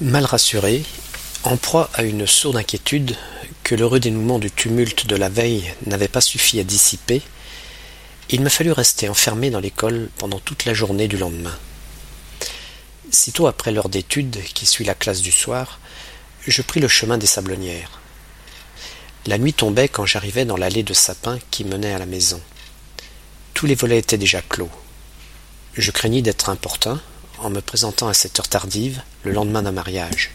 Mal rassuré, en proie à une sourde inquiétude que l'heureux dénouement du tumulte de la veille n'avait pas suffi à dissiper, il me fallut rester enfermé dans l'école pendant toute la journée du lendemain. Sitôt après l'heure d'étude qui suit la classe du soir, je pris le chemin des sablonnières. La nuit tombait quand j'arrivais dans l'allée de sapins qui menait à la maison. Tous les volets étaient déjà clos. Je craignis d'être importun en me présentant à cette heure tardive, le lendemain d'un mariage.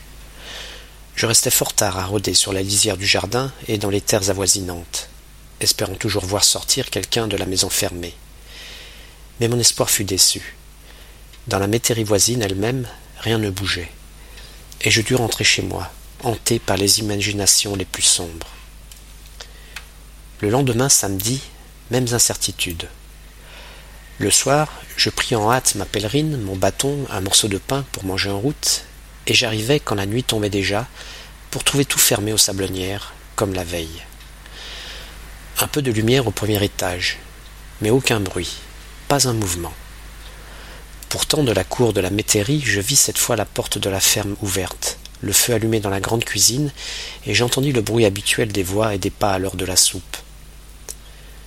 Je restais fort tard à rôder sur la lisière du jardin et dans les terres avoisinantes, espérant toujours voir sortir quelqu'un de la maison fermée. Mais mon espoir fut déçu. Dans la métairie voisine elle-même, rien ne bougeait, et je dus rentrer chez moi, hanté par les imaginations les plus sombres. Le lendemain, samedi, mêmes incertitudes. Le soir, je pris en hâte ma pèlerine, mon bâton, un morceau de pain pour manger en route, et j'arrivai quand la nuit tombait déjà, pour trouver tout fermé aux sablonnières, comme la veille. Un peu de lumière au premier étage, mais aucun bruit, pas un mouvement. Pourtant, de la cour de la métairie, je vis cette fois la porte de la ferme ouverte, le feu allumé dans la grande cuisine, et j'entendis le bruit habituel des voix et des pas à l'heure de la soupe.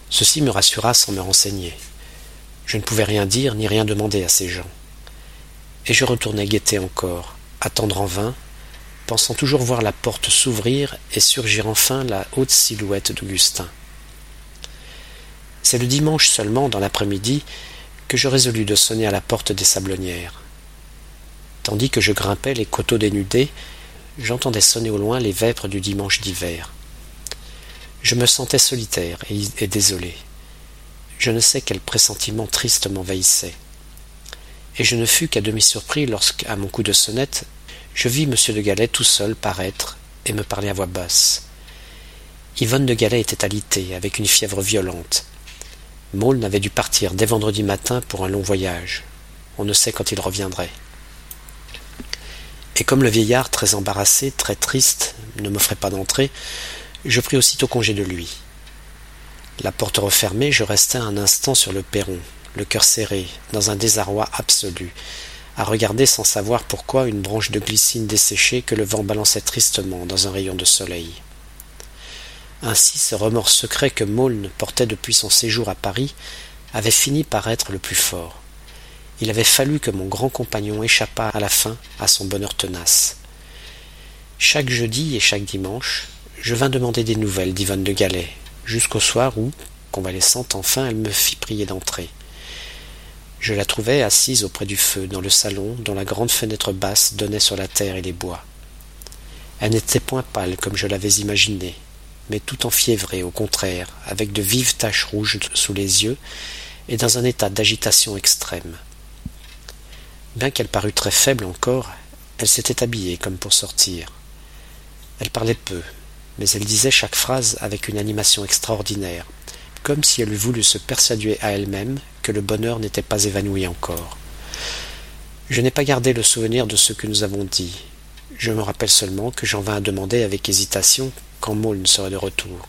Ceci me rassura sans me renseigner. Je ne pouvais rien dire ni rien demander à ces gens. Et je retournai guetter encore, attendre en vain, pensant toujours voir la porte s'ouvrir et surgir enfin la haute silhouette d'Augustin. C'est le dimanche seulement, dans l'après-midi, que je résolus de sonner à la porte des sablonnières. Tandis que je grimpais les coteaux dénudés, j'entendais sonner au loin les vêpres du dimanche d'hiver. Je me sentais solitaire et désolé. Je ne sais quel pressentiment triste m'envahissait. Et je ne fus qu'à demi surpris lorsque, à mon coup de sonnette, je vis M. de Galais tout seul paraître et me parler à voix basse. Yvonne de Galais était alitée, avec une fièvre violente. Maulne avait dû partir dès vendredi matin pour un long voyage. On ne sait quand il reviendrait. Et comme le vieillard, très embarrassé, très triste, ne m'offrait pas d'entrée, je pris aussitôt congé de lui. La porte refermée, je restai un instant sur le perron, le cœur serré, dans un désarroi absolu, à regarder sans savoir pourquoi une branche de glycine desséchée que le vent balançait tristement dans un rayon de soleil. Ainsi ce remords secret que Maulne portait depuis son séjour à Paris avait fini par être le plus fort. Il avait fallu que mon grand compagnon échappât à la fin à son bonheur tenace. Chaque jeudi et chaque dimanche, je vins demander des nouvelles d'Yvonne de Galais, jusqu'au soir où, convalescente enfin, elle me fit prier d'entrer. Je la trouvai assise auprès du feu, dans le salon, dont la grande fenêtre basse donnait sur la terre et les bois. Elle n'était point pâle comme je l'avais imaginé, mais tout enfiévrée, au contraire, avec de vives taches rouges sous les yeux et dans un état d'agitation extrême. Bien qu'elle parût très faible encore, elle s'était habillée comme pour sortir. Elle parlait peu, mais elle disait chaque phrase avec une animation extraordinaire, comme si elle eût voulu se persuader à elle-même que le bonheur n'était pas évanoui encore. Je n'ai pas gardé le souvenir de ce que nous avons dit. Je me rappelle seulement que j'en vins à demander avec hésitation quand Maulne serait de retour.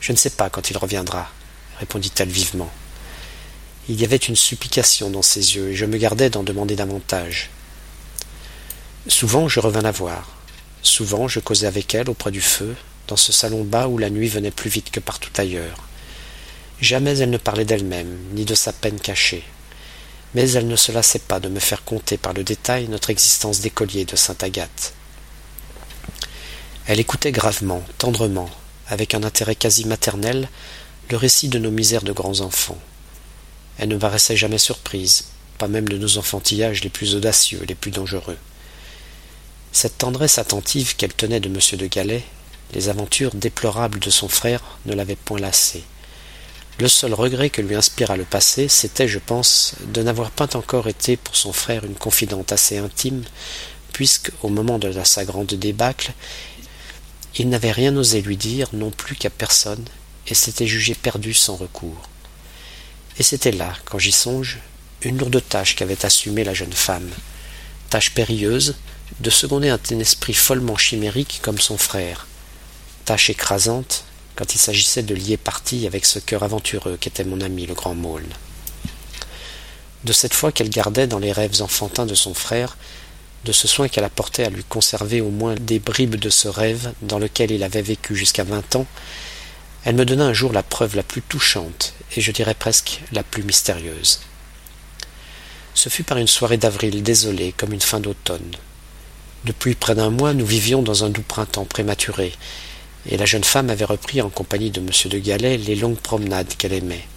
Je ne sais pas quand il reviendra, répondit-elle vivement. Il y avait une supplication dans ses yeux, et je me gardais d'en demander davantage. Souvent je revins la voir. Souvent je causais avec elle auprès du feu, dans ce salon bas où la nuit venait plus vite que partout ailleurs. Jamais elle ne parlait d'elle-même, ni de sa peine cachée. Mais elle ne se lassait pas de me faire compter par le détail notre existence d'écolier de Sainte Agathe. Elle écoutait gravement, tendrement, avec un intérêt quasi maternel, le récit de nos misères de grands enfants. Elle ne paraissait jamais surprise, pas même de nos enfantillages les plus audacieux, les plus dangereux. Cette tendresse attentive qu'elle tenait de M. de Galais, les aventures déplorables de son frère ne l'avaient point lassée. Le seul regret que lui inspira le passé, c'était, je pense, de n'avoir pas encore été pour son frère une confidente assez intime, puisque, au moment de sa grande débâcle, il n'avait rien osé lui dire non plus qu'à personne, et s'était jugé perdu sans recours. Et c'était là, quand j'y songe, une lourde tâche qu'avait assumée la jeune femme, tâche périlleuse, de seconder un esprit follement chimérique comme son frère, tâche écrasante quand il s'agissait de lier parti avec ce cœur aventureux qu'était mon ami le grand Maulne. De cette foi qu'elle gardait dans les rêves enfantins de son frère, de ce soin qu'elle apportait à lui conserver au moins des bribes de ce rêve dans lequel il avait vécu jusqu'à vingt ans, elle me donna un jour la preuve la plus touchante, et je dirais presque la plus mystérieuse. Ce fut par une soirée d'avril désolée comme une fin d'automne. Depuis près d'un mois, nous vivions dans un doux printemps prématuré, et la jeune femme avait repris en compagnie de M. de Galais les longues promenades qu'elle aimait.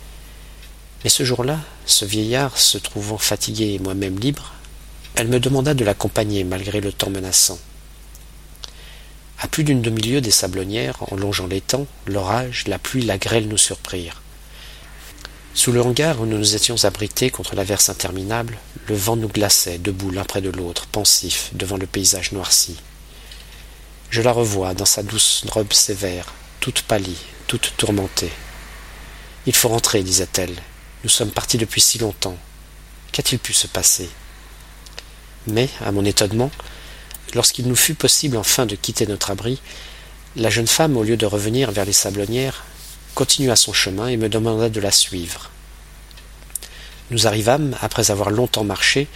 Mais ce jour-là, ce vieillard se trouvant fatigué et moi-même libre, elle me demanda de l'accompagner malgré le temps menaçant. À plus d'une demi-lieue des sablonnières, en longeant l'étang, l'orage, la pluie, la grêle nous surprirent. Sous le hangar où nous nous étions abrités contre l'averse interminable, le vent nous glaçait, debout l'un près de l'autre, pensifs, devant le paysage noirci. Je la revois dans sa douce robe sévère, toute pâlie, toute tourmentée. Il faut rentrer, disait-elle. Nous sommes partis depuis si longtemps. Qu'a-t-il pu se passer? Mais, à mon étonnement, lorsqu'il nous fut possible enfin de quitter notre abri, la jeune femme, au lieu de revenir vers les sablonnières, continua son chemin et me demanda de la suivre. Nous arrivâmes, après avoir longtemps marché,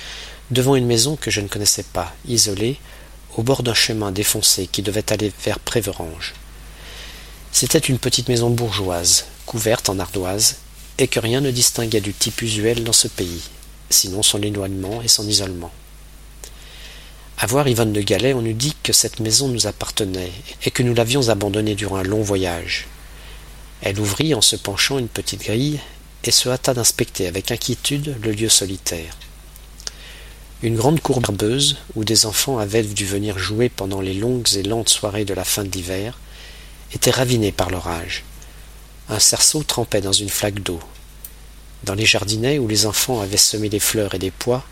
devant une maison que je ne connaissais pas, isolée, au bord d'un chemin défoncé qui devait aller vers Préverange. C'était une petite maison bourgeoise, couverte en ardoise, et que rien ne distinguait du type usuel dans ce pays, sinon son éloignement et son isolement. À voir Yvonne de Galais, on eût dit que cette maison nous appartenait et que nous l'avions abandonnée durant un long voyage. Elle ouvrit en se penchant une petite grille et se hâta d'inspecter avec inquiétude le lieu solitaire. Une grande cour herbeuse, où des enfants avaient dû venir jouer pendant les longues et lentes soirées de la fin de l'hiver, était ravinée par l'orage. Un cerceau trempait dans une flaque d'eau. Dans les jardinets où les enfants avaient semé des fleurs et des pois,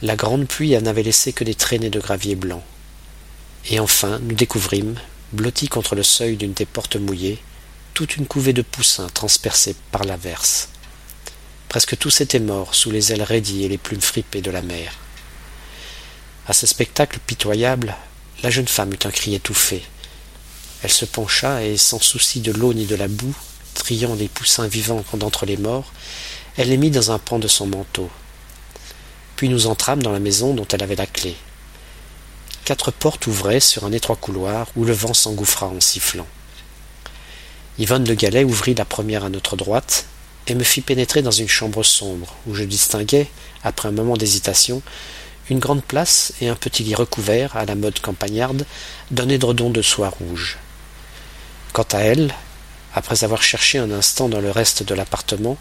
la grande pluie n'avait laissé que des traînées de gravier blanc. Et enfin, nous découvrîmes, blottis contre le seuil d'une des portes mouillées, toute une couvée de poussins transpercés par l'averse. Presque tous étaient morts sous les ailes raidies et les plumes fripées de la mer. À ce spectacle pitoyable, la jeune femme eut un cri étouffé. Elle se pencha et, sans souci de l'eau ni de la boue, triant les poussins vivants d'entre les morts, elle les mit dans un pan de son manteau. Puis nous entrâmes dans la maison dont elle avait la clé. Quatre portes ouvraient sur un étroit couloir où le vent s'engouffra en sifflant. Yvonne de Galais ouvrit la première à notre droite et me fit pénétrer dans une chambre sombre où je distinguai, après un moment d'hésitation, une grande place et un petit lit recouvert, à la mode campagnarde, d'un édredon de soie rouge. Quant à elle, après avoir cherché un instant dans le reste de l'appartement,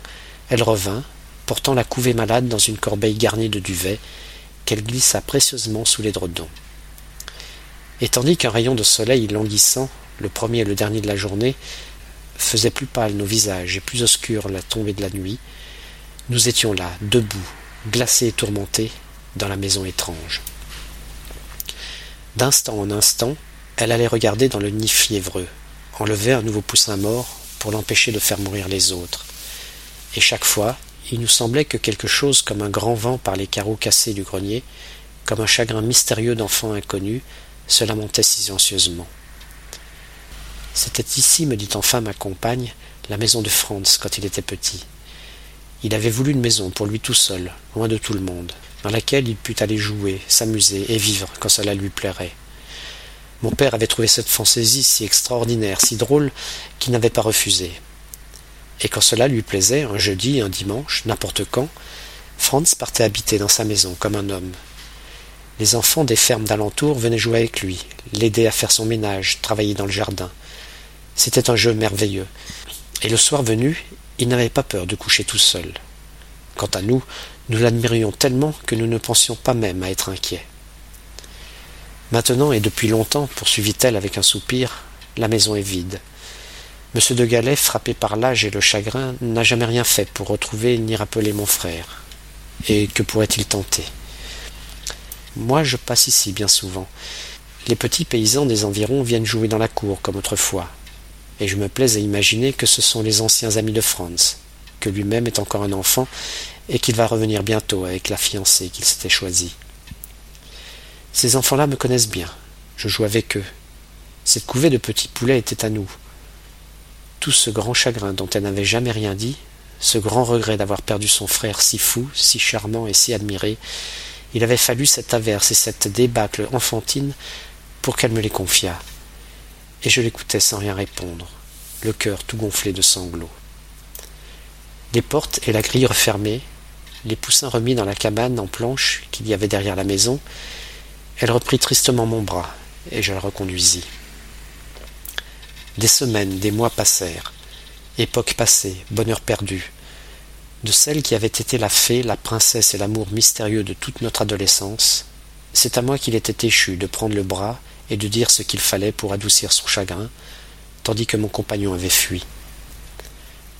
elle revint, portant la couvée malade dans une corbeille garnie de duvet, qu'elle glissa précieusement sous l'édredon. Et tandis qu'un rayon de soleil languissant, le premier et le dernier de la journée, faisait plus pâle nos visages et plus obscure la tombée de la nuit, nous étions là, debout, glacés et tourmentés, dans la maison étrange. D'instant en instant, elle allait regarder dans le nid fiévreux, enlever un nouveau poussin mort pour l'empêcher de faire mourir les autres. Et chaque fois, il nous semblait que quelque chose comme un grand vent par les carreaux cassés du grenier, comme un chagrin mystérieux d'enfant inconnu, se lamentait silencieusement. C'était ici, me dit enfin ma compagne, la maison de Franz quand il était petit. Il avait voulu une maison pour lui tout seul, loin de tout le monde, dans laquelle il pût aller jouer, s'amuser et vivre quand cela lui plairait. Mon père avait trouvé cette fantaisie si extraordinaire, si drôle, qu'il n'avait pas refusé. Et quand cela lui plaisait, un jeudi, un dimanche, n'importe quand, Franz partait habiter dans sa maison comme un homme. Les enfants des fermes d'alentour venaient jouer avec lui, l'aider à faire son ménage, travailler dans le jardin. C'était un jeu merveilleux. Et le soir venu, il n'avait pas peur de coucher tout seul. Quant à nous, nous l'admirions tellement que nous ne pensions pas même à être inquiets. Maintenant et depuis longtemps, poursuivit-elle avec un soupir, la maison est vide. Monsieur de Galais, frappé par l'âge et le chagrin, n'a jamais rien fait pour retrouver ni rappeler mon frère. Et que pourrait-il tenter? Moi, je passe ici bien souvent. Les petits paysans des environs viennent jouer dans la cour comme autrefois, et je me plais à imaginer que ce sont les anciens amis de Franz, que lui-même est encore un enfant, et qu'il va revenir bientôt avec la fiancée qu'il s'était choisie. Ces enfants-là me connaissent bien. Je joue avec eux. Cette couvée de petits poulets était à nous tout ce grand chagrin dont elle n'avait jamais rien dit, ce grand regret d'avoir perdu son frère si fou, si charmant et si admiré, Il avait fallu cette averse et cette débâcle enfantine pour qu'elle me les confiât. Et je l'écoutais sans rien répondre, le cœur tout gonflé de sanglots. Les portes et la grille refermées, les poussins remis dans la cabane en planche qu'il y avait derrière la maison, elle reprit tristement mon bras, et je la reconduisis. Des semaines, des mois passèrent, époque passée, bonheur perdu, de celle qui avait été la fée, la princesse et l'amour mystérieux de toute notre adolescence, c'est à moi qu'il était échu de prendre le bras et de dire ce qu'il fallait pour adoucir son chagrin, tandis que mon compagnon avait fui.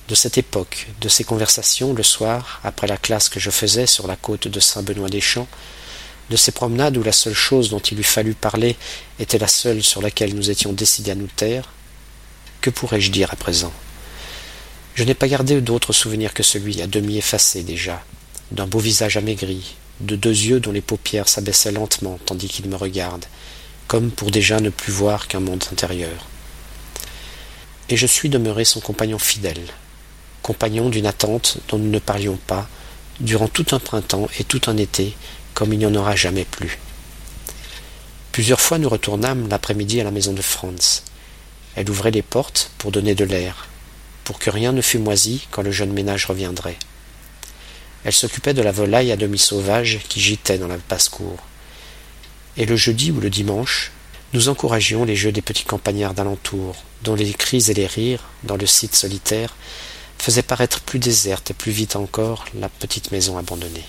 De cette époque, de ces conversations le soir, après la classe que je faisais sur la côte de Saint-Benoît-des-Champs, de ces promenades où la seule chose dont il eût fallu parler était la seule sur laquelle nous étions décidés à nous taire, que pourrais-je dire à présent? Je n'ai pas gardé d'autres souvenirs que celui, à demi effacé déjà, d'un beau visage amaigri, de deux yeux dont les paupières s'abaissaient lentement tandis qu'il me regarde, comme pour déjà ne plus voir qu'un monde intérieur. Et je suis demeuré son compagnon fidèle, compagnon d'une attente dont nous ne parlions pas, durant tout un printemps et tout un été, comme il n'y en aura jamais plus. Plusieurs fois nous retournâmes l'après-midi à la maison de Franz. Elle ouvrait les portes pour donner de l'air, pour que rien ne fût moisi quand le jeune ménage reviendrait. Elle s'occupait de la volaille à demi sauvage qui gitait dans la basse-cour et le jeudi ou le dimanche, nous encouragions les jeux des petits campagnards d'alentour, dont les cris et les rires, dans le site solitaire, faisaient paraître plus déserte et plus vite encore la petite maison abandonnée.